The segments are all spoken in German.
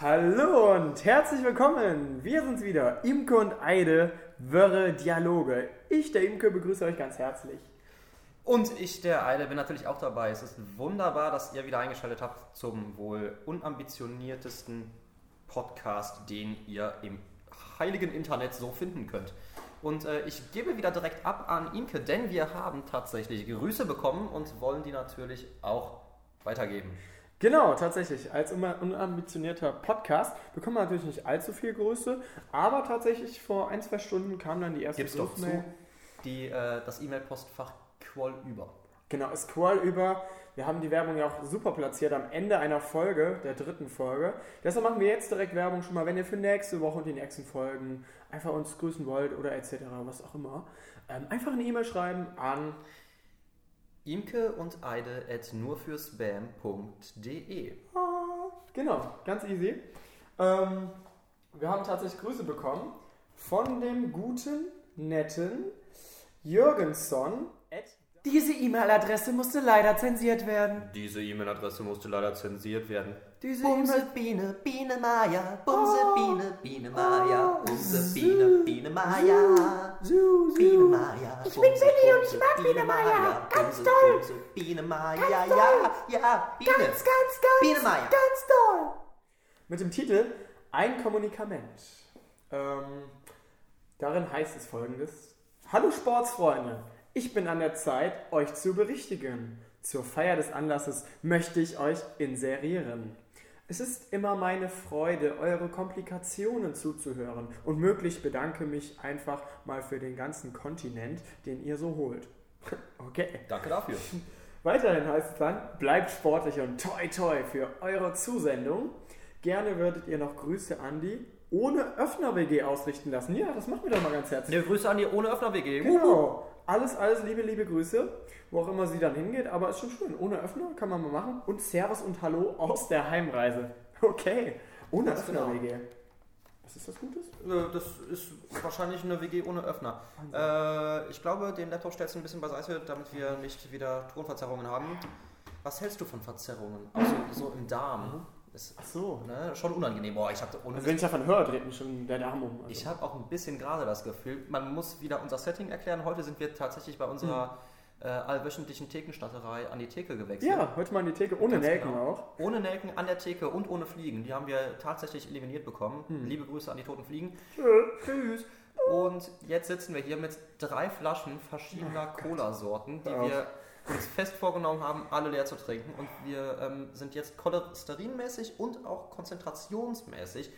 Hallo und herzlich willkommen. Wir sind's wieder. Imke und Eide, Wörre Dialoge. Ich, der Imke, begrüße euch ganz herzlich. Und ich, der Eile, bin natürlich auch dabei. Es ist wunderbar, dass ihr wieder eingeschaltet habt zum wohl unambitioniertesten Podcast, den ihr im heiligen Internet so finden könnt. Und äh, ich gebe wieder direkt ab an Imke, denn wir haben tatsächlich Grüße bekommen und wollen die natürlich auch weitergeben. Genau, tatsächlich. Als unam- unambitionierter Podcast bekommen wir natürlich nicht allzu viel Grüße, aber tatsächlich vor ein, zwei Stunden kam dann die erste Gib's doch zu. Die, äh, das E-Mail-Postfach quoll über. Genau, scroll über. Wir haben die Werbung ja auch super platziert am Ende einer Folge, der dritten Folge. Deshalb machen wir jetzt direkt Werbung schon mal, wenn ihr für nächste Woche und die nächsten Folgen einfach uns grüßen wollt oder etc., was auch immer. Ähm, einfach eine E-Mail schreiben an Imke und Eide at nurfürspam.de. Genau, ganz easy. Ähm, wir haben tatsächlich Grüße bekommen von dem guten, netten Jürgensson. Diese E-Mail-Adresse musste leider zensiert werden. Diese E-Mail-Adresse musste leider zensiert werden. Diese Bumse E-Mail. Biene, Biene Maya, Bumse Biene, Biene Maya, Bumse Biene, Biene Maya, Biene Maya. Ich bin Billy und ich mag Biene Maya, ganz toll. Bumse Biene Maya, ja, ja, Biene. Ganz, ganz, ganz. Biene Maya. Ganz toll. mit dem Titel Ein Kommunikament. Ähm, darin heißt es folgendes: Hallo Sportsfreunde, ich bin an der Zeit, euch zu berichtigen. Zur Feier des Anlasses möchte ich euch inserieren. Es ist immer meine Freude, eure Komplikationen zuzuhören und möglich bedanke mich einfach mal für den ganzen Kontinent, den ihr so holt. Okay. Danke dafür. Weiterhin heißt es dann, bleibt sportlich und toi toi für eure Zusendung. Gerne würdet ihr noch Grüße an die ohne Öffner-WG ausrichten lassen. Ja, das machen wir doch mal ganz herzlich. Ne, Grüße an die ohne Öffner-WG. Genau. Alles, alles liebe, liebe Grüße, wo auch immer sie dann hingeht, aber ist schon schön. Ohne Öffner kann man mal machen. Und Servus und Hallo aus der Heimreise. Okay. Ohne Ganz genau. Öffner-WG. Was ist das Gutes? Äh, Das ist wahrscheinlich eine WG ohne Öffner. Äh, ich glaube, den Laptop stellst du ein bisschen beiseite, damit wir nicht wieder Tonverzerrungen haben. Was hältst du von Verzerrungen? Also so im Darm. Ist Ach so. ne, schon unangenehm. Boah, ich habe ohne Also wenn ich davon höre, dreht mich schon der Darm um. Also. Ich habe auch ein bisschen gerade das Gefühl, man muss wieder unser Setting erklären. Heute sind wir tatsächlich bei unserer äh, allwöchentlichen Thekenstatterei an die Theke gewechselt. ja, heute mal in die Theke, ohne Ganz Nelken genau. auch. Ohne Nelken an der Theke und ohne Fliegen. Die haben wir tatsächlich eliminiert bekommen. Liebe Grüße an die toten Fliegen. Tschüss. Und jetzt sitzen wir hier mit drei Flaschen verschiedener Cola-Sorten, die auf. wir uns fest vorgenommen haben, alle leer zu trinken. Und wir ähm, sind jetzt cholesterinmäßig und auch konzentrationsmäßig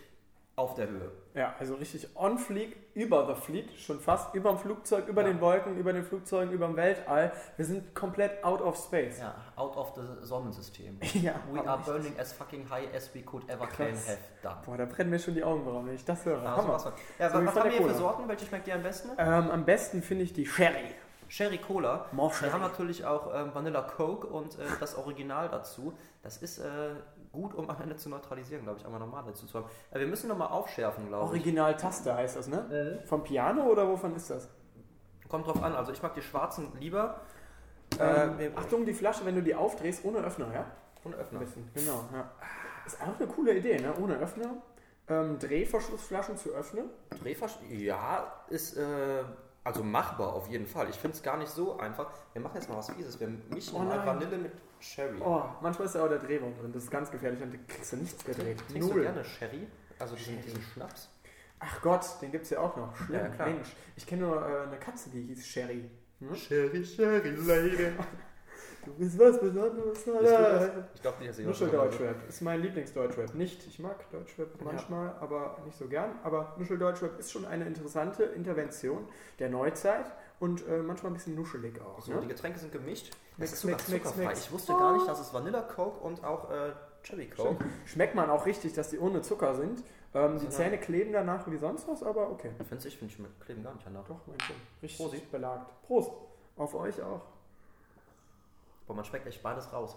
auf der Höhe. Ja, also richtig on fleek, über the fleet, schon fast über dem Flugzeug, über den Wolken, über den Flugzeugen, über dem Weltall. Wir sind komplett out of space. Ja, out of the Sonnensystem. Ja, We are burning as fucking high as we could ever can have done. Boah, da brennen mir schon die Augenbrauen, wenn ich das höre. Ja, Hammer. sowas von. ja, So was von haben wir hier für. Sorten? Welche schmeckt dir am besten? Ähm, am besten finde ich die Sherry. Sherry Cola. More Wir Sherry. haben natürlich auch ähm, Vanilla Coke und äh, das Original dazu. Das ist äh, gut, um am Ende zu neutralisieren, glaube ich, einmal normal dazu zu haben. Äh, wir müssen nochmal aufschärfen, glaube ich. Original Taste heißt das, ne? Vom Piano oder wovon ist das? Kommt drauf an. Also ich mag die schwarzen lieber. Ähm, Äh, Achtung, die Flasche, wenn du die aufdrehst, ohne Öffner, ja? ohne Öffner. genau, ja. Ist auch eine coole Idee, ne? Ohne Öffner. Ähm, Drehverschlussflaschen zu öffnen. Drehversch ja, ist äh, also machbar auf jeden Fall. Ich finde es gar nicht so einfach. Wir machen jetzt mal was Fieses. Wir mischen Oh mal. Vanille mit Sherry. Oh, manchmal ist ja auch der Drehbaum drin. Das ist ganz gefährlich und du kriegst du nichts gedreht. Trinkst du gerne Sherry? Also diesen, diesen Schnaps? Ach Gott, den gibt's ja auch noch. Schlimm, Ja, klar. Mensch. Ich kenne nur äh, eine Katze, die hieß Sherry. Hm? Sherry, Sherry, Lady. Du bist was Besonderes. Ich glaube, die ist Nuschel-Deutschrap ist mein Lieblingsdeutschrap. Nicht, ich mag Deutschrap manchmal, aber nicht so gern. Aber Nuschel-Deutschrap ist schon eine interessante Intervention der Neuzeit und äh, manchmal ein bisschen nuschelig auch. So, ne? die Getränke sind gemischt. Mix, Es ist mix, mix, mix. Ich wusste gar nicht, dass es Vanilla Coke und auch äh, Cherry Coke. Schmeckt man auch richtig, dass die ohne Zucker sind. Ähm, die Ja. Zähne kleben danach wie sonst was, aber okay. Findest ich finde, schmeckt kleben gar nicht danach. Doch, mein Schön. Richtig Prost. belagt. Prost. Auf euch auch. Boah, man schmeckt echt beides raus.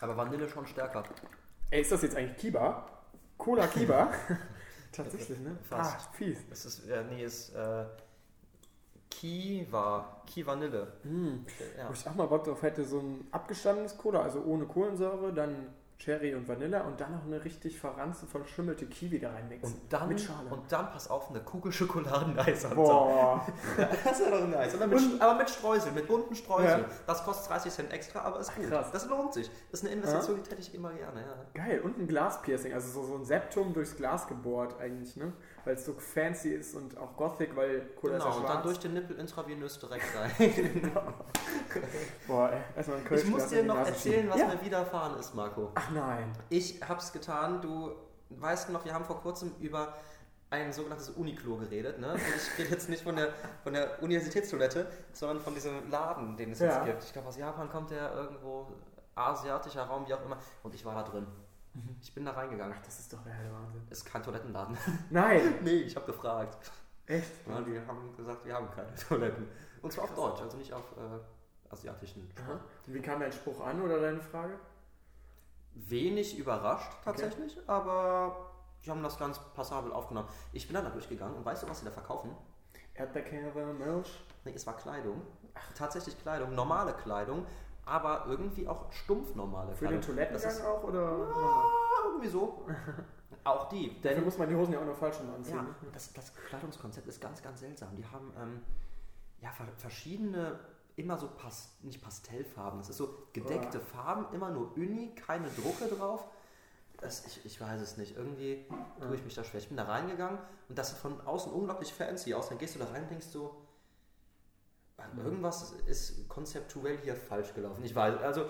Aber Vanille schon stärker. Ey, ist das jetzt eigentlich Kiba? Cola Kiba? Tatsächlich, ne? Fast. Ah, fies. Es ist, äh, nee, ist äh, Kiva, Kivanille. Hm. Ja. Wo ich auch mal Bock drauf hätte, so ein abgestandenes Cola, also ohne Kohlensäure, dann Cherry und Vanille und dann noch eine richtig verranzte, verschimmelte Kiwi da reinmixen. Und dann, Mit Schale. und dann, pass auf, eine Kugel Schokoladeneis. Boah. Das ist ja doch nice. Und mit, aber mit Streusel, mit bunten Streusel. Ja. Das kostet 30 Cent extra, aber ist gut. krass. Das lohnt sich. Das ist eine Investition, die täte ich immer gerne. Ja. Geil, und ein Glaspiercing, also so, so ein Septum durchs Glas gebohrt eigentlich, ne? Weil es so fancy ist und auch gothic, weil Cola ist ja Genau, und dann durch den Nippel intravenös direkt rein. Boah, ey, erstmal ein Kölsch ich muss dir noch erzählen, was ja. mir widerfahren ist, Marco. Ach nein. Ich hab's getan, du weißt noch, wir haben vor kurzem über ein sogenanntes Uniklo geredet. Ne? Und ich rede jetzt nicht von der, von der Universitätstoilette, sondern von diesem Laden, den es Ja. jetzt gibt. Ich glaube, aus Japan kommt der irgendwo, asiatischer Raum, wie auch immer. Und ich war da drin. Ich bin da reingegangen. Das ist doch der Wahnsinn. Ist kein Toilettenladen. Nein, nee, ich habe gefragt. echt? Ja, die haben gesagt, wir haben keine Toiletten. Und zwar auf Deutsch, also nicht auf äh, asiatischen Sprache. Aha. Und Wie kam dein Spruch an oder deine Frage? wenig überrascht tatsächlich, aber die haben das ganz passabel aufgenommen. Ich bin dann da durchgegangen und weißt du, was sie da verkaufen? Erdbeerkäse, Milch? Nee, es war Kleidung. Tatsächlich Kleidung, normale Kleidung, aber irgendwie auch stumpf normale Für Kleidung. den Toilettengang Das ist, auch oder? ah, irgendwie so. auch die. Dafür Denn muss man die Hosen ja auch nur falsch anziehen. ja, ne? das, das Kleidungskonzept ist ganz, ganz seltsam. Die haben ähm, ja, ver- verschiedene, immer so Pas nicht Pastellfarben. Es ist so gedeckte Oh. Farben, immer nur Uni, keine Drucke drauf. Das, ich, ich weiß es nicht. Irgendwie tue ich mich da schwer. Ich bin da reingegangen und das sieht von außen unglaublich fancy aus. Dann gehst du da rein und denkst so, irgendwas ist konzeptuell hier falsch gelaufen. Ich weiß, also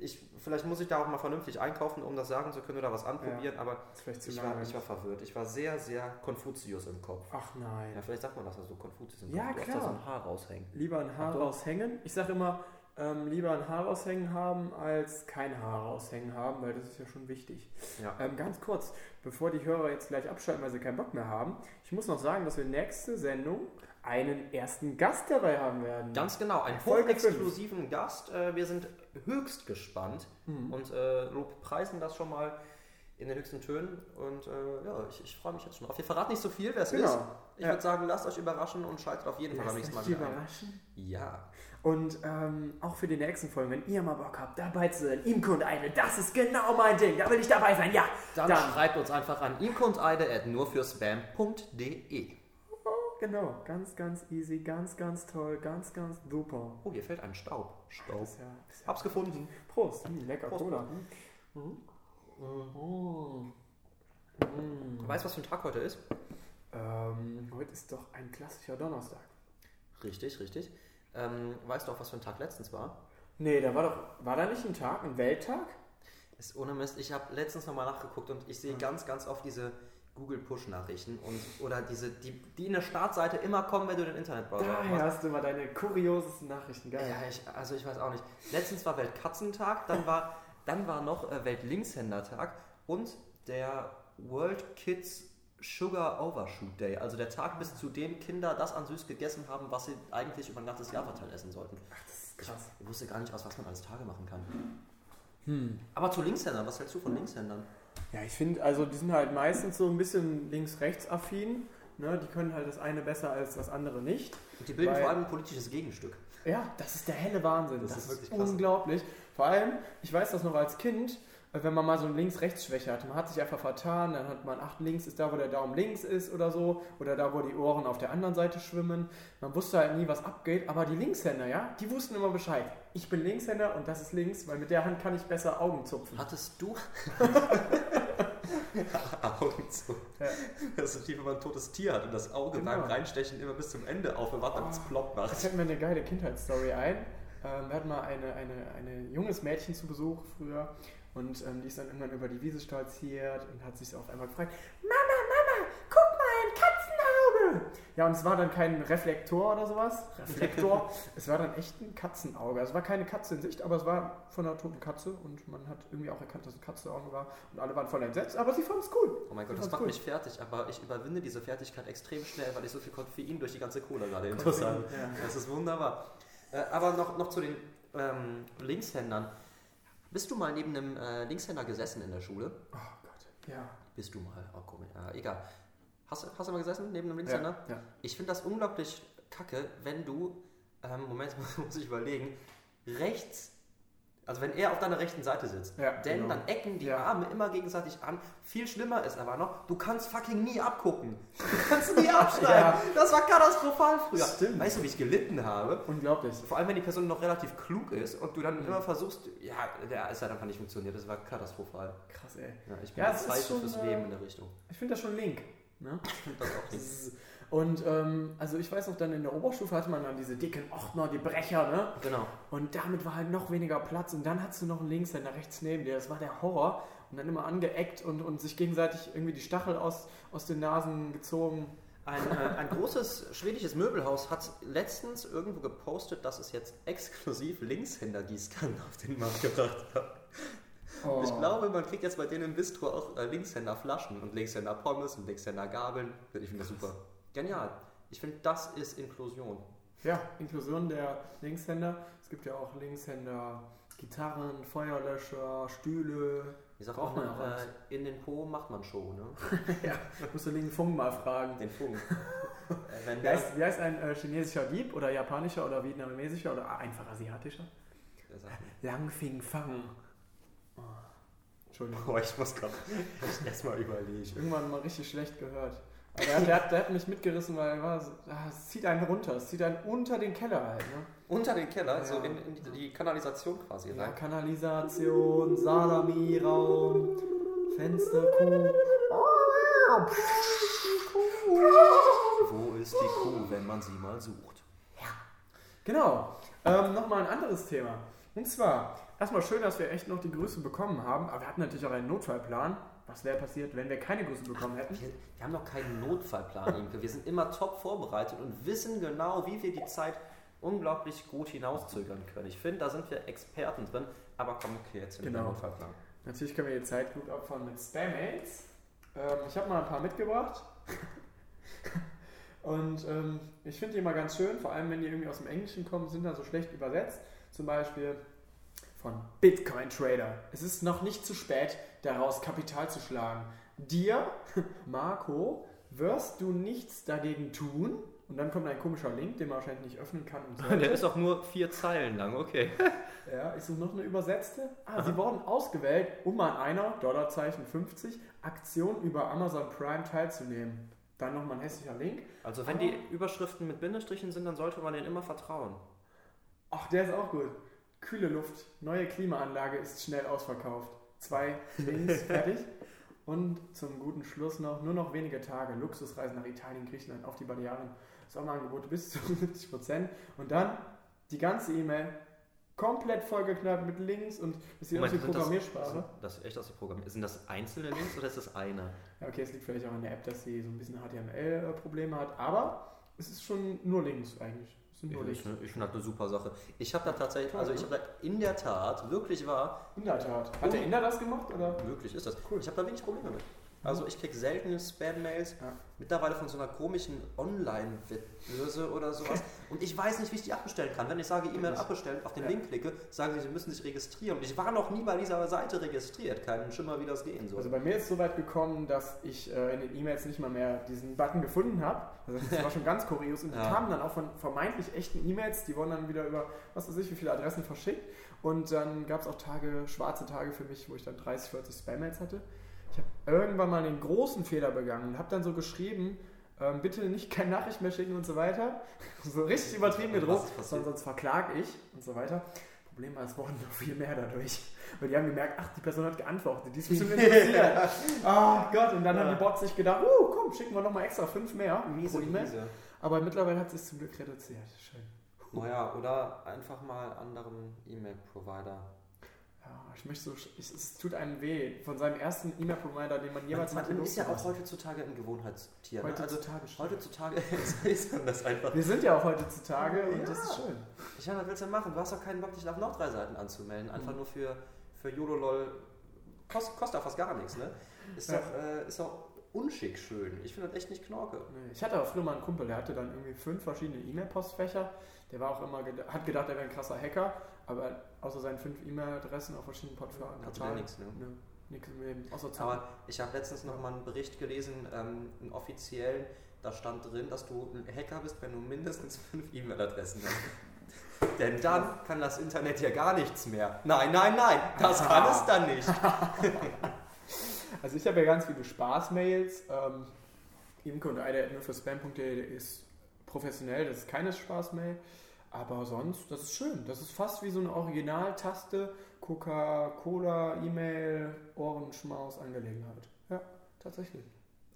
ich, vielleicht muss ich da auch mal vernünftig einkaufen, um das sagen zu können oder was anprobieren, aber vielleicht zu ich war, ich war verwirrt. Ich war sehr, sehr Konfuzius im Kopf. Ach nein. Ja, vielleicht sagt man das, also Konfuzius im Ja, Kopf. Du hast klar. da so ein Haar raushängen. Lieber ein Haar Achtung. raushängen. Ich sage immer, ähm, lieber ein Haar raushängen haben, als kein Haar raushängen haben, weil das ist ja schon wichtig. Ja. Ähm, ganz kurz, bevor die Hörer jetzt gleich abschalten, weil sie keinen Bock mehr haben, ich muss noch sagen, dass wir nächste Sendung einen ersten Gast dabei haben werden. Ganz genau, einen hochexklusiven Gast. Äh, Wir sind höchst gespannt Mhm. und äh, preisen das schon mal in den höchsten Tönen. Und äh, ja, ich, ich freue mich jetzt schon drauf. Wir verraten nicht so viel, wer es Genau. ist. Ich Ja. würde sagen, lasst euch überraschen und schaltet auf jeden Fall beim nächsten Mal wieder ein. überraschen. Ja. Und ähm, auch für die nächsten Folgen, wenn ihr mal Bock habt, dabei zu sein, Imke und Eine, das ist genau mein Ding, da will ich dabei sein, ja. Dann, schreibt uns einfach an imkonteide.nurfürspam.de. Genau, ganz, ganz easy, ganz, ganz toll, ganz, ganz super. Oh, hier fällt ein Staub. Staub. Das ja, das Hab's gefunden. Prost, hm, lecker Prost, Cola. Prost. Mhm. Weißt du, was für ein Tag heute ist? Ähm, heute ist doch ein klassischer Donnerstag. Richtig, richtig. Ähm, weißt du auch, was für ein Tag letztens war? Nee, da war doch, war da nicht ein Tag, ein Welttag? Ist ohne Mist. Ich habe letztens nochmal nachgeguckt und ich sehe ganz, ganz oft diese Google Push-Nachrichten und oder diese, die, die in der Startseite immer kommen, wenn du den Internetbrowser Daher aufmachst. hast du immer deine kuriosesten Nachrichten, geil. Ja, ich, also ich weiß auch nicht. Letztens war Weltkatzentag, dann war, dann war noch äh, Weltlinkshändertag und der World Kids Sugar Overshoot Day, also der Tag, bis zu dem Kinder das an süß gegessen haben, was sie eigentlich über ein ganzes Jahr verteilt essen sollten. Ach, das ist krass. Ich wusste gar nicht, aus was man alles Tage machen kann. Hm. Aber zu Linkshändern, was hältst du von Linkshändern? Ja, ich finde, also die sind halt meistens so ein bisschen links-rechts-affin. Ne? Die können halt das eine besser als das andere nicht. Und die bilden vor allem ein politisches Gegenstück. Ja, das ist der helle Wahnsinn. Das Das, ist wirklich krass. unglaublich. Vor allem, ich weiß das noch als Kind, äh, wenn man mal so eine Links-Rechts-Schwäche hatte. Man hat sich einfach vertan, dann hat man, ach, links ist da, wo der Daumen links ist oder so, oder da, wo die Ohren auf der anderen Seite schwimmen. Man wusste halt nie, was abgeht, aber die Linkshänder, ja, die wussten immer Bescheid. Ich bin Linkshänder und das ist links, weil mit der Hand kann ich besser Augen zupfen. Hattest du Augen zu? Ja. Das ist wie wenn man ein totes Tier hat und das Auge Genau. beim Reinstechen immer bis zum Ende aufbewahrt, damit es Oh. plopp macht. Das fällt mir eine geile Kindheitsstory ein. Ähm, wir hatten mal eine, eine, eine junges Mädchen zu Besuch früher und ähm, die ist dann irgendwann über die Wiese stolziert und hat sich auf einmal gefragt, Mama, Mama, guck mal, ein Katzenauge. Ja, und es war dann kein Reflektor oder sowas, Reflektor, es war dann echt ein Katzenauge. Es war keine Katze in Sicht, aber es war von einer toten Katze und man hat irgendwie auch erkannt, dass es ein Katzenauge war und alle waren voll entsetzt, aber sie fand es cool. Oh mein Gott, das macht cool. mich fertig, aber ich überwinde diese Fertigkeit extrem schnell, weil ich so viel Koffein durch die ganze Cola gerade interessant. Ja. Das ist wunderbar. Äh, aber noch, noch zu den ähm, Linkshändern. Bist du mal neben einem äh, Linkshänder gesessen in der Schule? Oh Gott, ja. Bist du mal? Oh, komisch. Ja, egal. Hast, du- hast du mal gesessen neben einem Linkshänder? Ja, ja. Ich finde das unglaublich kacke, wenn du, ähm, Moment, muss ich überlegen, rechts, also wenn er auf deiner rechten Seite sitzt, Ja, denn genau. dann ecken die. Arme immer gegenseitig an. Viel schlimmer ist aber noch, du kannst fucking nie abgucken. Du kannst nie abschneiden. Das war katastrophal früher. Stimmt. Weißt du, wie ich gelitten habe? Unglaublich. Vor allem, wenn die Person noch relativ klug ist und du dann Mhm. immer versuchst, ja, der ist halt einfach nicht funktioniert. Das war katastrophal. Krass, ey. Ja, ich bin Ja, es ist schon, fürs äh, Leben in der Richtung. Ich finde das schon link. Ne? Und ähm, also ich weiß noch, dann in der Oberstufe hatte man dann diese dicken Ordner, die Brecher, ne? Genau. Und damit war halt noch weniger Platz. Und dann hattest du noch einen Linkshänder rechts neben dir. Das war der Horror. Und dann immer angeeckt und, und sich gegenseitig irgendwie die Stachel aus, aus den Nasen gezogen. Ein, äh, ein großes schwedisches Möbelhaus hat letztens irgendwo gepostet, dass es jetzt exklusiv Linkshänder-Gießkannen auf den Markt gebracht hat. Oh. Ich glaube, man kriegt jetzt bei denen im Bistro auch äh, Linkshänder-Flaschen und Linkshänder-Pommes und Linkshänder-Gabeln. Ich finde das super. Genial. Ich finde, das ist Inklusion. Ja, Inklusion der Linkshänder. Es gibt ja auch Linkshänder, Gitarren, Feuerlöscher, Stühle. Man, man auch alles. äh, in den Po macht man Show, ne? ja, musst du Ling Fung mal fragen. Den Funk. äh, Wie heißt, wie heißt ein äh, chinesischer Dieb oder japanischer oder vietnamesischer oder einfach asiatischer? der sagt, Langfing Fang. Oh. Entschuldigung. boah, ich muss gerade erstmal überlegen. Irgendwann mal richtig schlecht gehört. Aber der, hat- der, hat, der hat mich mitgerissen, weil er war so, ah, es zieht einen runter, es zieht einen unter den Keller halt. Ne? Unter den Keller, Ja. so in, in die, die Kanalisation quasi Ja, rein. Kanalisation, Salami-Raum, Fenster, Kuh. Wo ist die Kuh, wenn man sie mal sucht? Genau. Ähm, Nochmal ein anderes Thema. Und zwar, erstmal schön, dass wir echt noch die Grüße bekommen haben, aber wir hatten natürlich auch einen Notfallplan. Was wäre passiert, wenn wir keine Grüße bekommen hätten? Wir, wir haben noch keinen Notfallplan, Imke. Wir sind immer top vorbereitet und wissen genau, wie wir die Zeit unglaublich gut hinauszögern können. Ich finde, da sind wir Experten drin, aber komm, okay, jetzt sind wir Genau. Notfallplan. Natürlich können wir die Zeit gut opfern mit Spam-Mails. Ähm, ich habe mal ein paar mitgebracht. Und ähm, ich finde die immer ganz schön, vor allem wenn die irgendwie aus dem Englischen kommen, sind da so schlecht übersetzt. Zum Beispiel von Bitcoin Trader. Es ist noch nicht zu spät, daraus Kapital zu schlagen. Dir, Marco, wirst du nichts dagegen tun. Und dann kommt ein komischer Link, den man wahrscheinlich nicht öffnen kann. Sollte. Der ist auch nur vier Zeilen lang, okay. Ja, ist noch eine übersetzte? Ah, sie wurden ausgewählt, um an einer, Dollarzeichen 50, Aktion über Amazon Prime teilzunehmen. Dann nochmal ein hässlicher Link. Also wenn die Überschriften mit Bindestrichen sind, dann sollte man denen immer vertrauen. Ach, der ist auch gut. Kühle Luft, neue Klimaanlage ist schnell ausverkauft. Zwei Links, fertig. Und zum guten Schluss noch, nur noch wenige Tage, Luxusreisen nach Italien, Griechenland, auf die Balearen, Sommerangebote bis zu 70%. Und dann die ganze E-Mail komplett vollgeknallt mit Links und das aus wie das, Programmiersprache. sind das echt aus der Programm Sind das einzelne Links oder ist das eine? Ja, okay, es liegt vielleicht auch an der App, dass sie so ein bisschen HTML-Probleme hat, aber es ist schon nur Links eigentlich. Sind Ich ich finde das eine super Sache. Ich habe da tatsächlich, also ich habe da in der Tat, wirklich wahr, In der Tat. Hat der Inder das gemacht? Oder? Wirklich ist das. Cool. Ich habe da wenig Probleme mit. Also ich kriege selten Spam-Mails, Ja. mittlerweile von so einer komischen Online-Wettbörse oder sowas. Und ich weiß nicht, wie ich die abbestellen kann. Wenn ich sage E-Mail abbestellen, auf den Ja. Link klicke, sagen sie, sie müssen sich registrieren. Und ich war noch nie bei dieser Seite registriert. Keinen Schimmer, wie das gehen soll. Also bei mir ist es so weit gekommen, dass ich äh, in den E-Mails nicht mal mehr diesen Button gefunden habe. Also das war schon ganz kurios. Und die Ja. kamen dann auch von vermeintlich echten E-Mails, die wurden dann wieder über, was weiß ich, wie viele Adressen verschickt. Und dann gab es auch Tage, schwarze Tage für mich, wo ich dann 30, 40 Spam-Mails hatte. Ich habe irgendwann mal den großen Fehler begangen und habe dann so geschrieben, ähm, bitte nicht keine Nachricht mehr schicken und so weiter. So richtig übertrieben gedruckt, sonst, sonst verklag ich und so weiter. Problem war, es wurden noch viel mehr dadurch. Weil die haben gemerkt, ach, die Person hat geantwortet, die ist bestimmt interessiert. oh Gott, und dann haben die Bots sich gedacht, uh, komm, schicken wir nochmal extra fünf mehr pro E-Mail. Aber mittlerweile hat es sich zum Glück reduziert. Schön. Naja, oder einfach mal anderen E-Mail-Provider. Ja, ich möchte so, ich, es tut einem weh, von seinem ersten E-Mail-Provider, den man jemals man, hatte, man ist ja auch heutzutage ein Gewohnheitstier. Ne? Also Heutzutage schon. heutzutage ist man das einfach. Wir sind ja auch heutzutage und Ja. das ist schön. Ich meine, was willst du denn machen? Du hast doch keinen Bock, dich auf noch drei Seiten anzumelden. Einfach Mhm. nur für, für YOLO-LOL. Kost, kostet auch fast gar nichts, ne? Ist, Ja. doch, äh, ist doch unschick schön. Ich finde das echt nicht knorke. Nee, Ich hatte auch früher mal einen Kumpel, der hatte dann irgendwie fünf verschiedene E-Mail-Postfächer. Der war auch immer, hat gedacht, er wäre ein krasser Hacker, aber außer seinen fünf E-Mail-Adressen auf verschiedenen Portalen. Hatte der nichts, ne? Nö, nix im Leben. Außer Zahlen. Aber ich habe letztens noch mal einen Bericht gelesen, ähm, einen offiziellen, da stand drin, dass du ein Hacker bist, wenn du mindestens fünf E-Mail-Adressen hast. Denn dann kann das Internet ja gar nichts mehr. Nein, nein, nein, das kann es dann nicht. Also ich habe ja ganz viele Spaßmails. Ähm, Imke und nur für spam.de ist professionell, das ist keine Spaßmail. Aber sonst, das ist schön. Das ist fast wie so eine Originaltaste Coca-Cola, E-Mail, Ohrenschmaus, Angelegenheit. Ja, tatsächlich.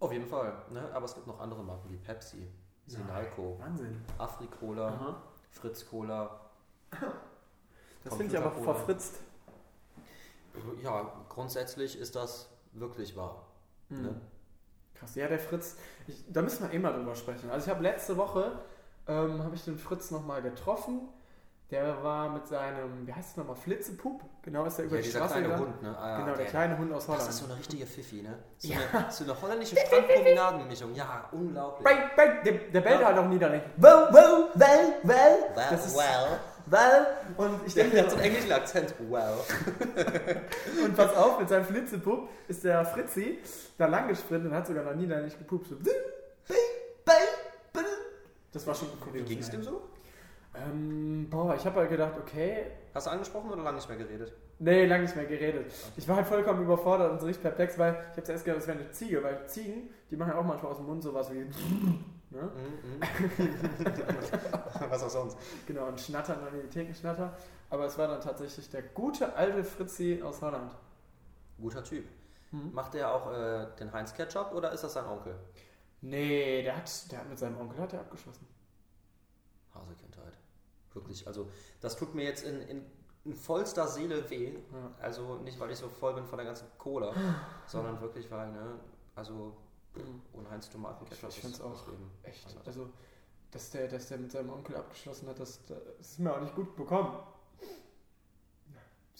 Auf jeden Fall. Ne? Aber es gibt noch andere Marken wie Pepsi, Sinalco, Wahnsinn. Afri-Cola, Aha. Fritz-Cola. Das finde ich aber verfritzt. Ja, grundsätzlich ist das wirklich wahr. Mhm. Ne? Krass, ja, der Fritz, ich, da müssen wir eh mal drüber sprechen. Also ich habe letzte Woche, ähm, habe ich den Fritz nochmal getroffen. Der war mit seinem, wie heißt es nochmal, Flitzepup? Genau, ist er über Ja, die Straße kleine gegangen. Hund, ne? Ah, Genau, der kleine Hund aus Holland. Das ist so eine richtige Pfiffi, ne? So, Ja. eine, so eine holländische Strandpromenadenmischung. Ja, unglaublich. Bang, bang, der, der bellt Ja. halt auch niederländisch. Wow, wow, well, well, Well, Das ist- well. Well, und ich Der, denke, der hat so einen englischen Akzent. Well. und pass auf, mit seinem Flitzepup ist der Fritzi da lang gesprintet und hat sogar noch niederländisch gepupst. So, Das war schon Wie ging es dem so? Ähm, boah, ich habe halt gedacht, okay, Hast du angesprochen oder lange nicht mehr geredet? Nee, lange nicht mehr geredet. Ich war halt vollkommen überfordert und so richtig perplex, weil ich habe zuerst gedacht, das wäre eine Ziege, weil Ziegen, die machen ja auch manchmal aus dem Mund sowas wie. Ne? Mhm, Was auch sonst. Genau, und schnattern in die Thekenschnatter. Aber es war dann tatsächlich der gute alte Fritzi aus Holland. Guter Typ. Mhm. Macht der auch äh, den Heinz Ketchup oder ist das sein Onkel? Nee, der hat, der hat mit seinem Onkel hat der abgeschlossen. Hasekindheit. Wirklich, also das tut mir jetzt in, in, in vollster Seele weh. Ja. Also nicht, weil ich so voll bin von der ganzen Cola, sondern wirklich, weil, ne, also ohne Heinz Tomaten Ketchup Ich find's ist auch Echt. anders. Also, dass der, dass der mit seinem Onkel abgeschlossen hat, das, das ist mir auch nicht gut bekommen.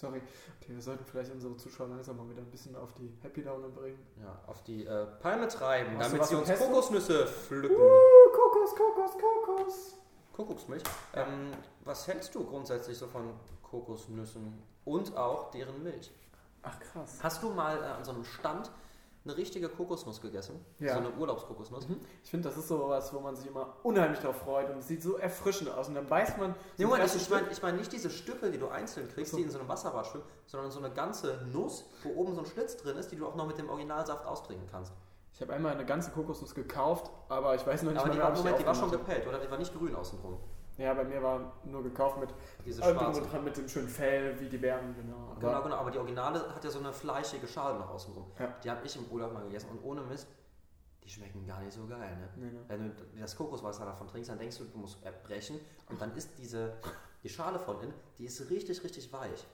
Sorry. Okay, wir sollten vielleicht unsere Zuschauer langsam mal wieder ein bisschen auf die Happy Laune bringen. Ja, auf die äh, Palme treiben, Hast damit sie uns Pesto? Kokosnüsse pflücken. Uh, Kokos, Kokos, Kokos. Kuckucksmilch. Ähm, was hältst du grundsätzlich so von Kokosnüssen und auch deren Milch? Ach krass. Hast du mal äh, an so einem Stand eine richtige Kokosnuss gegessen? Ja. So eine Urlaubskokosnuss? Mhm. Ich finde, das ist so was, wo man sich immer unheimlich drauf freut und es sieht so erfrischend aus und dann beißt man. Nee, so das ich, meine ich mein nicht diese Stücke, die du einzeln kriegst, so. die in so einem Wasserbad schwimmen, sondern so eine ganze Nuss, wo oben so ein Schlitz drin ist, die du auch noch mit dem Originalsaft austrinken kannst. Ich habe einmal eine ganze Kokosnuss gekauft, aber ich weiß noch nicht Aber mal die mehr, war, Moment, die war schon gepellt, oder? Die war nicht grün außenrum. Ja, bei mir war nur gekauft mit Diese schwarze. dran mit dem schönen Fell, wie die Bären, genau. Aber Genau, genau, aber die Originale hat ja so eine fleischige Schale noch außenrum. Ja. Die habe ich im Urlaub mal gegessen und ohne Mist, die schmecken gar nicht so geil, ne? Nee, nee. Wenn du das Kokoswasser davon trinkst, dann denkst du, du musst erbrechen und dann ist diese, die Schale von innen, die ist richtig, richtig weich.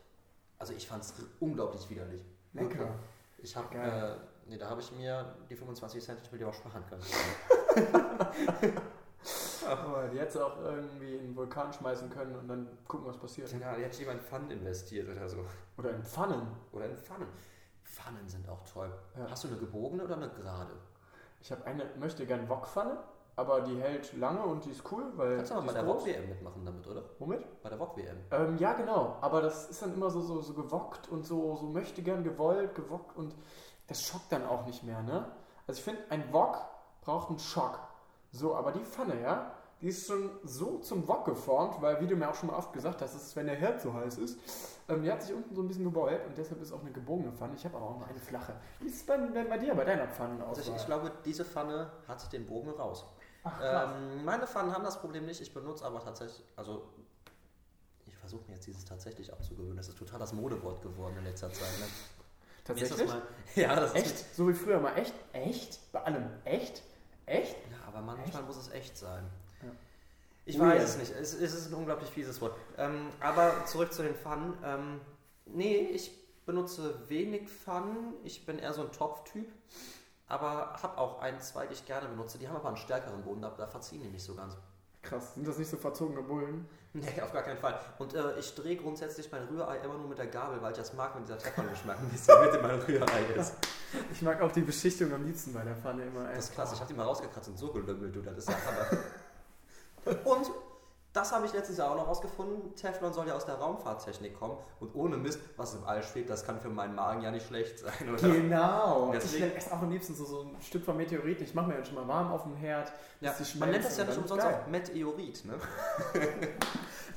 Also ich fand es unglaublich widerlich. Lecker. Wirklich. Ich habe, äh, nee, da habe ich mir die 25 Cent, ich will die auch sparen können. Aber die hätte auch irgendwie in einen Vulkan schmeißen können und dann gucken, was passiert. Ja, die hätte ich lieber in Pfannen investiert oder so. Oder in Pfannen. Oder in Pfannen. Pfannen sind auch toll. Ja. Hast du eine gebogene oder eine gerade? Ich habe eine, möchte gern Wokpfanne, aber die hält lange und die ist cool, weil Kannst du die aber bei der. Wok-WM mitmachen damit, oder? Womit? Bei der Wok-WM. Ähm, ja, genau. Aber das ist dann immer so, so, so gewockt und so, so möchte gern gewollt, gewockt und das schockt dann auch nicht mehr, ne? Also ich finde, ein Wok braucht einen Schock. So, aber die Pfanne, ja, die ist schon so zum Wok geformt, weil, wie du mir auch schon mal oft gesagt hast, ist, wenn der Herd zu heiß ist, ähm, die hat sich unten so ein bisschen gebeult und deshalb ist auch eine gebogene Pfanne. Ich habe aber auch noch eine flache. Wie ist es bei, bei, dir, bei deiner Pfannenauswahl? Also ich, ich glaube, diese Pfanne hat den Bogen raus. Ach. Ähm, meine Pfannen haben das Problem nicht. Ich benutze aber tatsächlich, also ich versuche mir jetzt dieses tatsächlich abzugewöhnen. Das ist total das Modewort geworden in letzter Zeit. Ne? Tatsächlich? das mal, ja, das ist Echt? So wie früher mal. Echt? Echt? Bei allem. Echt? Echt? Ja, aber manchmal muss es echt sein. Ich weiß es nicht. Es, es ist ein unglaublich fieses Wort. Ähm, aber zurück zu den Pfannen. Ähm, nee, ich benutze wenig Pfannen. Ich bin eher so ein Topftyp. Aber habe auch ein, zwei, die ich gerne benutze. Die haben aber einen stärkeren Boden. Da, da verziehen die nicht so ganz. Krass. Sind das nicht so verzogene Bullen? Nee, auf gar keinen Fall. Und äh, ich drehe grundsätzlich mein Rührei immer nur mit der Gabel, weil ich das mag, wenn dieser Teflon-Geschmack ein bisschen mit in meinem Rührei ist. Ich mag auch die Beschichtung am liebsten bei der Pfanne immer. Das ist klasse. Ich habe die mal rausgekratzt und so gelümmelt, du, das ist ja Hammer. Und das habe ich letztes Jahr auch noch rausgefunden. Teflon soll ja aus der Raumfahrttechnik kommen. Und ohne Mist, was im All schwebt, das kann für meinen Magen ja nicht schlecht sein, oder? Genau. Deswegen- ich esse auch am liebsten so, so ein Stück vom Meteorit. Ich mache mir dann schon mal warm auf dem Herd. Ja, man nennt das ja nicht umsonst auch Meteorit, ne?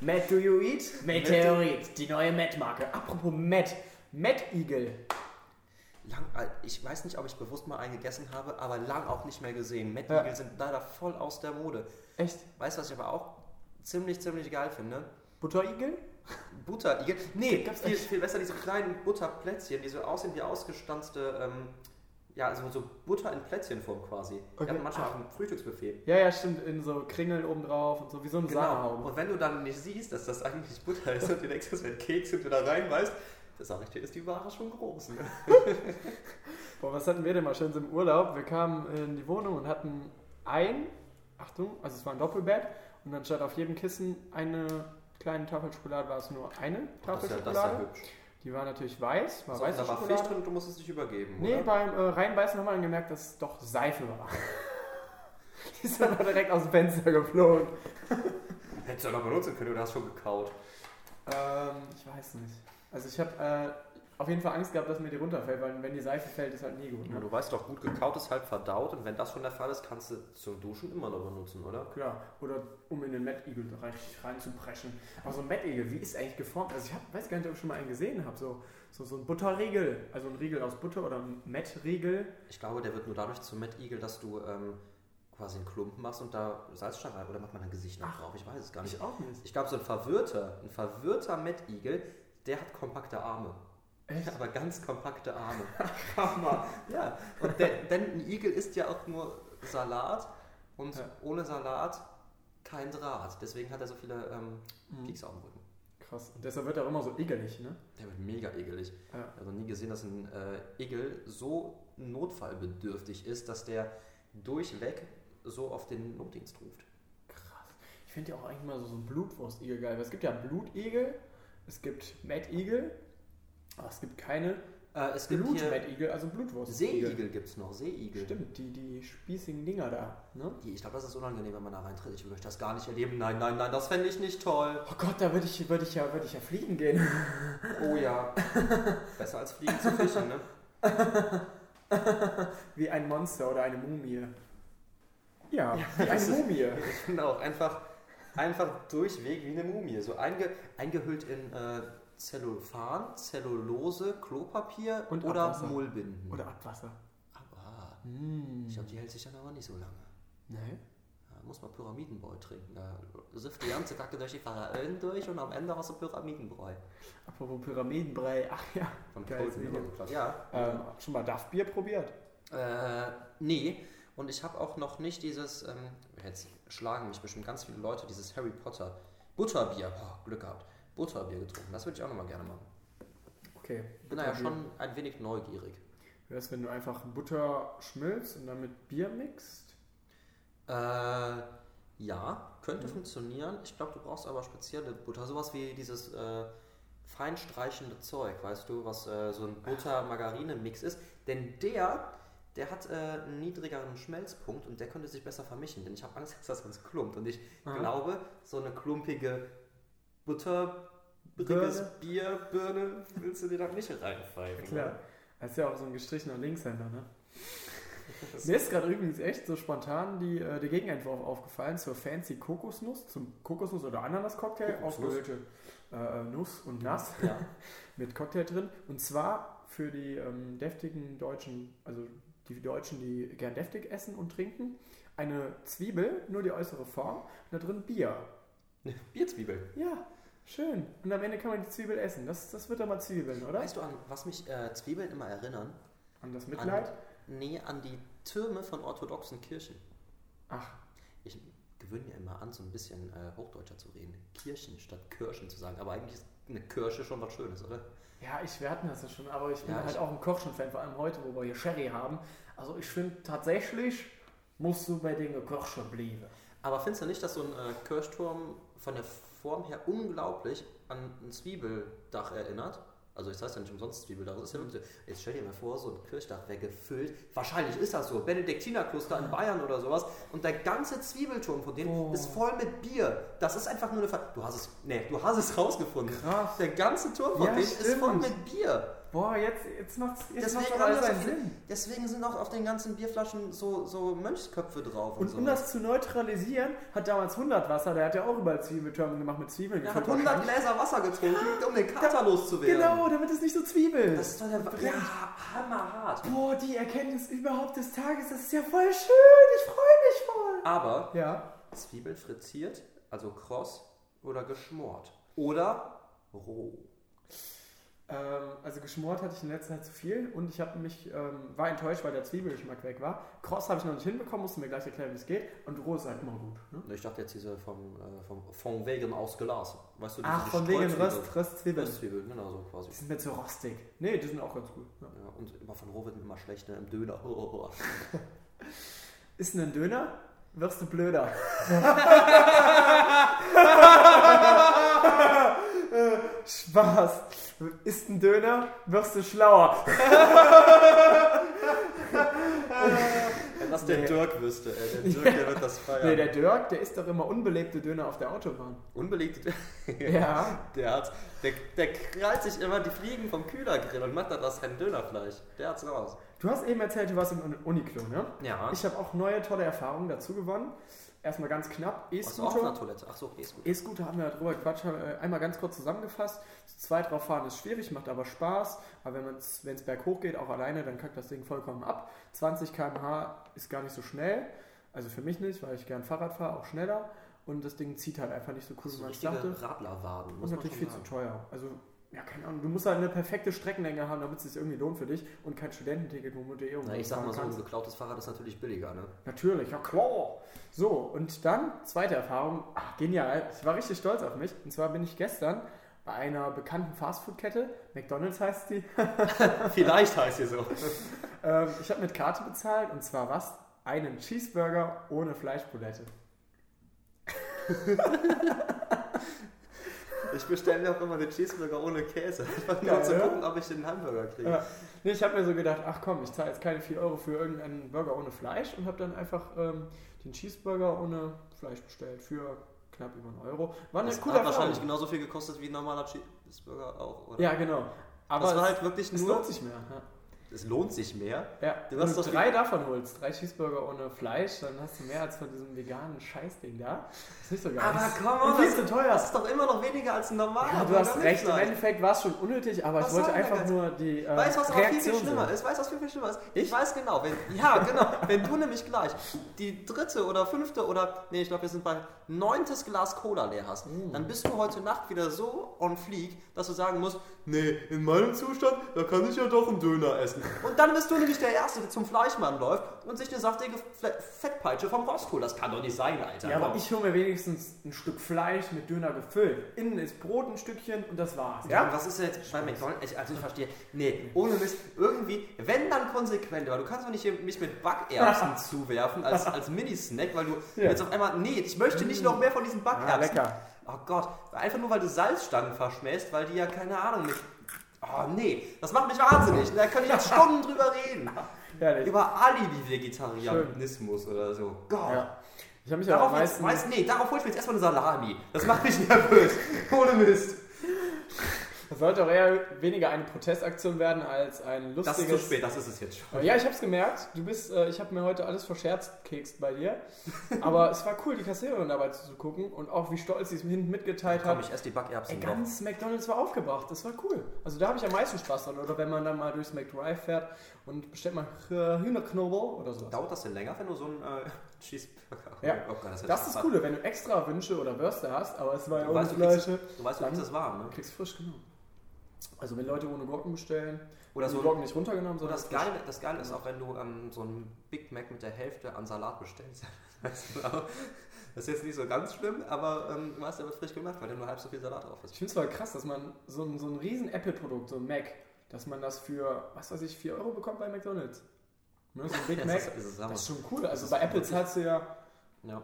Matt, do you eat? Meteorit, die neue Matt-Marke. Apropos Matt. Matt-Igel. Lang, äh, ich weiß nicht, ob ich bewusst mal einen gegessen habe, aber lang auch nicht mehr gesehen. Mettigel Ja. sind leider voll aus der Mode. Echt? Weißt du, was ich aber auch ziemlich, ziemlich geil finde? Butterigel? Butterigel? Nee, Gab's viel, viel besser diese kleinen Butterplätzchen, die so aussehen wie ausgestanzte, ähm, ja, also so Butter in Plätzchenform quasi. Die Okay. hat man manchmal Ah. auf dem Frühstücksbuffet. Ja, ja, stimmt. In so Kringeln obendrauf und so, wie so ein Genau. Sahnehaube. Und wenn du dann nicht siehst, dass das eigentlich Butter ist und du denkst, das wäre Keks und du da reinbeißt, das sag ich dir, ist die Ware schon groß. Ne? Boah, was hatten wir denn mal schön im Urlaub? Wir kamen in die Wohnung und hatten ein, Achtung, also es war ein Doppelbett und dann statt auf jedem Kissen eine kleine Tafel Schokolade war es nur eine Das Tafel ist ja, das ist ja Schokolade. hübsch. Die war natürlich weiß, war So, weiße da war Fisch Schokolade. drin und du musstest dich übergeben, Nee, oder? beim äh, Reinbeißen haben wir dann gemerkt, dass es doch Seife war. Die ist dann direkt aus dem Fenster geflogen. Hättest du ja noch benutzen können, du hast schon gekaut. Ähm, ich weiß nicht. Also ich habe äh, auf jeden Fall Angst gehabt, dass mir die runterfällt, weil wenn die Seife fällt, ist halt nie gut. Ja, Ne? du weißt doch, gut gekaut ist halb verdaut und wenn das schon der Fall ist, kannst du zum Duschen immer noch benutzen, oder? Klar, oder um in den Mettigel richtig reinzupreschen. Aber so ein Mettigel, wie ist eigentlich geformt? Also ich hab, weiß gar nicht, ob ich schon mal einen gesehen habe. So, so, so ein Butterriegel, also ein Riegel aus Butter oder ein Mettriegel. Ich glaube, der wird nur dadurch zum Mettigel, dass du ähm, quasi einen Klumpen machst und da Salzstein rein oder macht man ein Gesicht noch Ach. drauf? Ich weiß es gar nicht. Ich auch nicht. Ich glaube, so ein verwirrter, ein verwirrter Mettigel, der hat kompakte Arme. Echt? Aber ganz kompakte Arme. Hammer. ja, und der, denn ein Igel isst ja auch nur Salat und Ja. ohne Salat kein Draht. Deswegen hat er so viele ähm, Mhm. Auf dem Rücken. Krass. Und deshalb wird er auch immer so igelig, ne? Der wird mega ekelig. Ja. Ich habe noch nie gesehen, dass ein äh, Igel so notfallbedürftig ist, dass der durchweg so auf den Notdienst ruft. Krass. Ich finde ja auch eigentlich mal so, so ein Blutwurstigel geil. Weil es gibt ja Blutigel, es gibt Mettigel, aber es gibt keine Äh, es gibt hier Blut-Mettigel, also Blutwurstigel. Seeigel gibt es noch, Seeigel. Stimmt, die, die spießigen Dinger da. Ne? Die- Ich glaube, das ist unangenehm, wenn man da reintritt. Ich euch das gar nicht erleben. Nein, nein, nein, das fände ich nicht toll. Oh Gott, da würde ich, würd ich, ja, würd ich ja fliegen gehen. Oh ja. Besser als fliegen zu fischen, ne? Wie ein Monster oder eine Mumie. Ja, wie eine Mumie. Ich finde auch einfach, einfach durchweg wie eine Mumie. So einge, eingehüllt in äh, Zellophan, Zellulose, Klopapier Und oder Abwasser. Mullbinden. Oder Abwasser. Aber Mm. ich glaube, die hält sich dann aber nicht so lange. Nee. Da muss man Pyramidenbräu trinken. Da sifft die ganze Kacke durch die Pharaonen durch und am Ende hast du Pyramidenbräu. Apropos Pyramidenbrei. Ach ja. Von. Platz. Ja. Ähm, schon mal Duff-Bier probiert? Äh, nee. Und ich habe auch noch nicht dieses, ähm, jetzt schlagen mich bestimmt ganz viele Leute, dieses Harry Potter Butterbier, boah, Glück gehabt, Butterbier getrunken. Das würde ich auch nochmal gerne machen. Okay. Bin da ja schon ein wenig neugierig. Wie wär's, wenn du einfach Butter schmilzt und dann mit Bier mixt? Äh, ja, könnte Mhm. funktionieren. Ich glaube, du brauchst aber spezielle Butter. Sowas wie dieses äh, feinstreichende Zeug, weißt du, was äh, so ein Butter-Margarine-Mix ist. Denn der, der hat äh, einen niedrigeren Schmelzpunkt und der könnte sich besser vermischen. Denn ich habe Angst, dass das ganz klumpt. Und ich Aha. glaube, so eine klumpige butterbriges Birne? Bier, Birne, willst du dir da nicht reinpfeifen. Klar. Das ist ja auch so ein gestrichener Linkshänder, ne? Mir ist gerade übrigens echt so spontan die, äh, der Gegenentwurf aufgefallen zur fancy Kokosnuss, zum Kokosnuss- oder Ananas-Cocktail, aufgehüllte äh, Nuss und Nass Ja. mit Cocktail drin. Und zwar für die ähm, deftigen Deutschen, also die Deutschen, die gern deftig essen und trinken, eine Zwiebel, nur die äußere Form, und da drin Bier. Bierzwiebel. Ja, schön. Und am Ende kann man die Zwiebel essen. Das, das wird doch mal Zwiebeln, oder? Weißt du, an was mich äh, Zwiebeln immer erinnern? An das Mitleid? Nee, an die Türme von orthodoxen Kirchen. Ach, Ich gewöhne mir immer an, so ein bisschen äh, Hochdeutscher zu reden. Kirchen statt Kirschen zu sagen. Aber eigentlich ist eine Kirsche schon was Schönes, oder? Ja, ich, wir hatten das ja schon, aber ich bin Ja, halt ich- auch ein Kochschen-Fan, vor allem heute, wo wir hier Sherry haben. Also ich finde tatsächlich, musst du bei den Kirschen bleiben. Aber findest du nicht, dass so ein äh, Kirchturm von der Form her unglaublich an ein Zwiebeldach erinnert? Also ich heißt ja nicht umsonst Zwiebel. Das ist ja wirklich, jetzt stell dir mal vor, so ein Kirchdach wäre gefüllt. Wahrscheinlich ist das so. Benediktinerkloster in Bayern oder sowas. Und der ganze Zwiebelturm von denen Oh. ist voll mit Bier. Das ist einfach nur eine Ver Du hast es. Nee, du hast es rausgefunden. Krass. Der ganze Turm von Ja, denen ist stimmt. voll mit Bier. Boah, jetzt, jetzt aber haben alles seinen Sinn. deswegen sind auch auf den ganzen Bierflaschen so, so Mönchsköpfe drauf. Und, Und so. um das zu neutralisieren, hat damals 100 Wasser, der hat ja auch überall Zwiebeltürme gemacht mit Zwiebeln. er hat gefüllt 100 Gläser Wasser getrunken, um den Kater loszuwerden. Genau, damit es nicht so zwiebelt. Das ist doch der Ja, hammerhart. Boah, die Erkenntnis überhaupt des Tages, das ist ja voll schön. Ich freue mich voll. Aber Ja. Zwiebel frittiert, also kross oder geschmort. Oder roh. Ähm, also geschmort hatte ich in letzter Zeit zu viel und ich habe mich ähm, war enttäuscht, weil der Zwiebelgeschmack weg war. Kross habe ich noch nicht hinbekommen, musste mir gleich erklären, wie es geht. Und roh ist halt immer gut. Ne? Ich dachte jetzt diese vom, äh, vom, von wegen aus Glas. Weißt du, Ach, von wegen. Röst, Röstzwiebeln. Röstzwiebeln, genau so quasi. Die sind mir zu rostig. Nee, die sind auch ganz gut. Ja. Ja, und immer von roh wird mir immer schlecht, ne? Im Döner. Ist ein Döner? Wirst du blöder. Spaß. Ist ein Döner? Wirst du schlauer. Wenn das der Nee. Dirk wüsste, ey. Der Dirk, der wird das feiern. Nee, der Dirk, der isst doch immer unbelebte Döner auf der Autobahn. Unbelegte Ja. Der hat, der, der krallt sich immer die Fliegen vom Kühlergrill und macht dann das sein Dönerfleisch. Der hat's raus. Du hast eben erzählt, du warst im Uniklo, ne? Ja. Ich habe auch neue tolle Erfahrungen dazu gewonnen. Erstmal ganz knapp. E-Scooter. Toilette? Ach so, gut. E-Scooter haben wir darüber wir einmal ganz kurz zusammengefasst. Zu zweit drauf fahren ist schwierig, macht aber Spaß. Aber wenn es berghoch geht, auch alleine, dann kackt das Ding vollkommen ab. 20 km/h ist gar nicht so schnell. Also für mich nicht, weil ich gern Fahrrad fahre, auch schneller. Und das Ding zieht halt einfach nicht so cool, wie man es dachte. Radlerwaden. Und muss man natürlich viel zu teuer. Also, ja, keine Ahnung. Du musst halt eine perfekte Streckenlänge haben, damit es sich irgendwie lohnt für dich. Und kein Studententicket, womit du eh Na, irgendwo ich sag mal so, ein geklautes Fahrrad ist natürlich billiger, ne? Natürlich, ja klar. So, und dann, zweite Erfahrung, ach, genial. Ich war richtig stolz auf mich. Und zwar bin ich gestern bei einer bekannten Fastfood-Kette, McDonalds heißt die, Vielleicht heißt sie so. ähm, ich habe mit Karte bezahlt und zwar was? Einen Cheeseburger ohne Fleischbulette. Ich bestelle mir auch immer den Cheeseburger ohne Käse. Einfach nur Geil, zu gucken, ob ich den Hamburger kriege. Ja. Nee, ich habe mir so gedacht, ach komm, ich zahle jetzt keine 4 Euro für irgendeinen Burger ohne Fleisch und habe dann einfach ähm, den Cheeseburger ohne Fleisch bestellt für knapp über einen Euro. War eine Das coole hat wahrscheinlich genauso viel gekostet wie ein normaler Cheeseburger auch, oder? Ja, genau. Aber das war es, halt wirklich es nur. lohnt sich mehr. Ja. Es lohnt sich mehr. Ja, Du wenn hast du doch drei davon holst, drei Cheeseburger ohne Fleisch, dann hast du mehr als von diesem veganen Scheißding da. Ist nicht so geil. Aber komm, das, zu teuer. das ist doch immer noch weniger als ein normaler. Ja, du hast recht, im. Endeffekt war es schon unnötig, aber Was ich wollte einfach das? nur die äh, Weißt du, was auch viel, viel schlimmer sehen. ist? Weißt du, was viel, viel schlimmer ist? Ich weiß genau. Wenn, ja, genau. wenn du nämlich gleich die dritte oder fünfte oder, nee, ich glaube, wir sind bei neuntes Glas Cola leer hast, Mm. dann bist du heute Nacht wieder so on fleek, dass du sagen musst, nee, in meinem Zustand, da kann ich ja doch einen Döner essen. Und dann bist du nämlich der Erste, der zum Fleischmann läuft und sich eine saftige Fettpeitsche vom Rost holt. Das kann doch nicht sein, Alter. Ja, aber ich hole mir wenigstens ein Stück Fleisch mit Döner gefüllt. Innen ist Brot ein Stückchen und das war's. Ja, und Ja? was ist jetzt bei McDonalds? Ich, also ich verstehe, nee, ohne Mist, irgendwie, wenn dann konsequent, weil du kannst doch nicht hier mich mit Backerbsen zuwerfen als, als Mini-Snack, weil du Ja. jetzt auf einmal, nee, ich möchte nicht noch mehr von diesen Ah, Backerbsen. lecker. Oh Gott, einfach nur weil du Salzstangen verschmähst, weil die ja keine Ahnung mit. Oh nee, das macht mich wahnsinnig. Da kann ich jetzt Stunden drüber reden. Herrlich. Über Alibi-Vegetarianismus oder so. Gott. Ja. Ich habe mich aber Darauf, jetzt, meisten... weiß, nee, darauf hol ich mir jetzt erstmal eine Salami. Das macht mich nervös. Ohne Mist. Das sollte auch eher weniger eine Protestaktion werden als ein lustiges... Das ist zu spät, das ist es jetzt schon. Ja, ich habe es gemerkt. Du bist, äh, ich habe mir heute alles verscherzt kekst bei dir. Aber es war cool, die Kassiererin dabei zu gucken und auch wie stolz sie es hinten mitgeteilt Komm, hat. ich esse die Ey, Backerbsen noch. ganz McDonalds war aufgebracht, das war cool. Also da habe ich am meisten Spaß dran. Oder wenn man dann mal durchs McDrive fährt und bestellt mal Hühnerknobel oder so. Dauert das denn länger, wenn du so einen äh, Cheeseburger Ja. Oh Gott, das, Das ist das Coole, wenn du extra Wünsche oder Würste hast, aber es war ja Du ohne weißt, du weißt, du kriegst das warm, ne? Du kriegst frisch, genau. Also wenn Leute ohne Gurken bestellen, Oder so Gurken nicht runtergenommen, So, sondern das. Geile, das Geile ist auch, wenn du ähm, so einen Big Mac mit der Hälfte an Salat bestellst. Du, aber das ist jetzt nicht so ganz schlimm, aber ähm, du hast ja frisch gemacht, weil da nur halb so viel Salat drauf ist. Ich finde es voll krass, dass man so ein, so ein riesen Apple-Produkt, so ein Mac, dass man das für, was weiß ich, 4 Euro bekommt bei McDonalds. Ne, so ein Big Das Mac, ist- das ist das ist schon cool. Also bei Apple zahlst du ja Ja.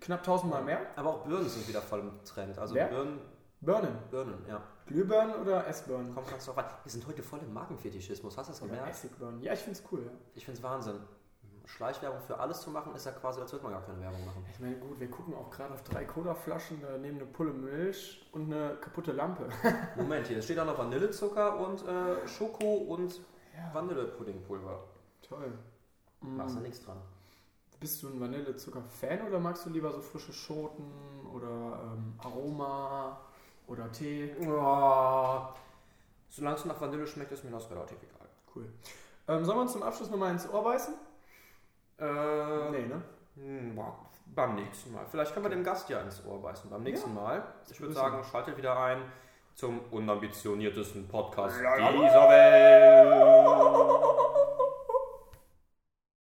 knapp tausendmal mehr. Aber auch Birnen sind wieder voll im Trend. Also Wer? Birnen, Birnen. Birnen, ja. Glühbirnen oder Essbirnen? Kommt ganz drauf an. Wir sind heute voll im Markenfetischismus. Hast du das gemerkt? Essigbirnen. Ja, ich finde es cool, ja. Ich finde es Wahnsinn. Schleichwerbung für alles zu machen, ist ja quasi, als würde man gar keine Werbung machen. Ich meine, gut, wir gucken auch gerade auf drei Cola-Flaschen, daneben eine Pulle Milch und eine kaputte Lampe. Moment, hier steht auch noch Vanillezucker und äh, Schoko und Vanillepuddingpulver. Toll. Machst du Mm. nichts dran. Bist du ein Vanillezucker-Fan oder magst du lieber so frische Schoten oder ähm, Aroma oder Tee? Oh. Solange es nach Vanille schmeckt, ist mir das relativ egal. Cool. Ähm, sollen wir uns zum Abschluss nochmal ins Ohr beißen? Äh, Nee, ne? hm, boah, beim nächsten Mal. Vielleicht können wir dem Gast ja ins Ohr beißen. Beim nächsten Mal. Ich würde sagen, schaltet wieder ein zum unambitioniertesten Podcast dieser Welt.